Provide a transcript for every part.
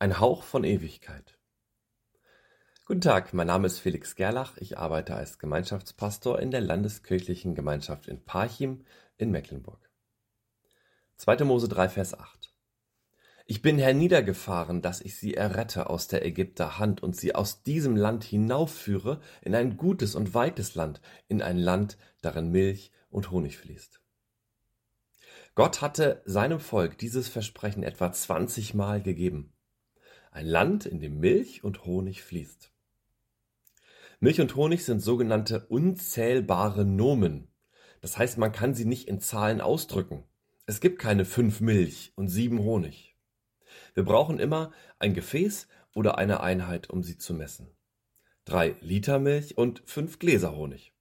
Ein Hauch von Ewigkeit. Guten Tag, mein Name ist Felix Gerlach. Ich arbeite als Gemeinschaftspastor in der Landeskirchlichen Gemeinschaft in Parchim in Mecklenburg. 2. Mose 3, Vers 8. Ich bin herniedergefahren, dass ich sie errette aus der Ägypter Hand und sie aus diesem Land hinaufführe in ein gutes und weites Land, in ein Land, darin Milch und Honig fließt. Gott hatte seinem Volk dieses Versprechen etwa 20 Mal gegeben. Ein Land, in dem Milch und Honig fließt. Milch und Honig sind sogenannte unzählbare Nomen. Das heißt, man kann sie nicht in Zahlen ausdrücken. Es gibt keine fünf Milch und sieben Honig. Wir brauchen immer ein Gefäß oder eine Einheit, um sie zu messen. Drei Liter Milch und fünf Gläser Honig.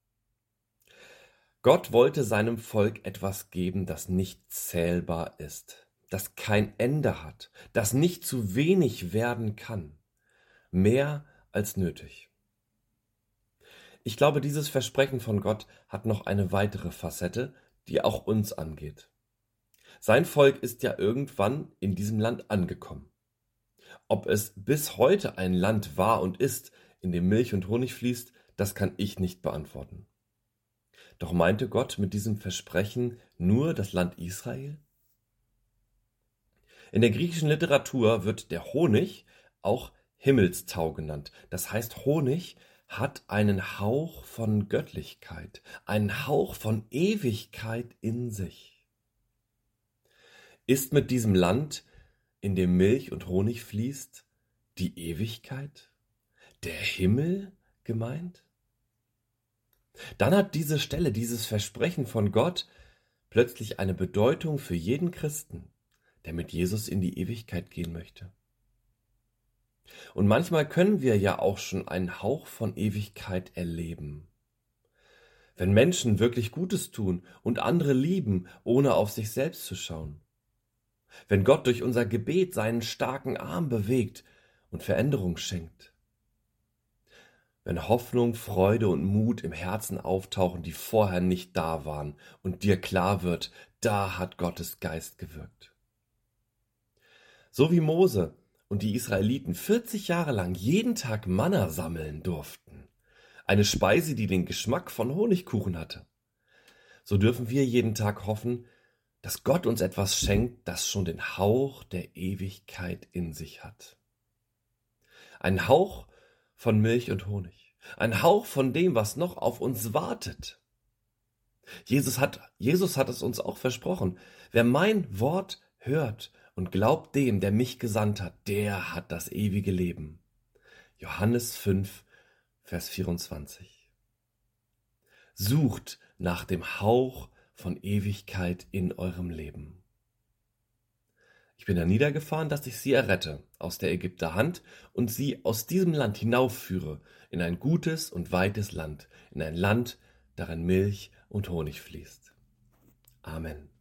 Gott wollte seinem Volk etwas geben, das nicht zählbar ist das kein Ende hat, das nicht zu wenig werden kann, mehr als nötig. Ich glaube, dieses Versprechen von Gott hat noch eine weitere Facette, die auch uns angeht. Sein Volk ist ja irgendwann in diesem Land angekommen. Ob es bis heute ein Land war und ist, in dem Milch und Honig fließt, das kann ich nicht beantworten. Doch meinte Gott mit diesem Versprechen nur das Land Israel? In der griechischen Literatur wird der Honig auch Himmelstau genannt. Das heißt, Honig hat einen Hauch von Göttlichkeit, einen Hauch von Ewigkeit in sich. Ist mit diesem Land, in dem Milch und Honig fließt, die Ewigkeit, der Himmel gemeint? Dann hat diese Stelle, dieses Versprechen von Gott plötzlich eine Bedeutung für jeden Christen der mit Jesus in die Ewigkeit gehen möchte. Und manchmal können wir ja auch schon einen Hauch von Ewigkeit erleben. Wenn Menschen wirklich Gutes tun und andere lieben, ohne auf sich selbst zu schauen. Wenn Gott durch unser Gebet seinen starken Arm bewegt und Veränderung schenkt. Wenn Hoffnung, Freude und Mut im Herzen auftauchen, die vorher nicht da waren und dir klar wird, da hat Gottes Geist gewirkt. So wie Mose und die Israeliten 40 Jahre lang jeden Tag Manna sammeln durften. Eine Speise, die den Geschmack von Honigkuchen hatte. So dürfen wir jeden Tag hoffen, dass Gott uns etwas schenkt, das schon den Hauch der Ewigkeit in sich hat. Ein Hauch von Milch und Honig. Ein Hauch von dem, was noch auf uns wartet. Jesus hat, Jesus hat es uns auch versprochen. Wer mein Wort hört und glaubt dem, der mich gesandt hat, der hat das ewige Leben. Johannes 5, Vers 24. Sucht nach dem Hauch von Ewigkeit in eurem Leben. Ich bin da niedergefahren, dass ich sie errette aus der Ägypter Hand und sie aus diesem Land hinaufführe in ein gutes und weites Land, in ein Land, darin Milch und Honig fließt. Amen.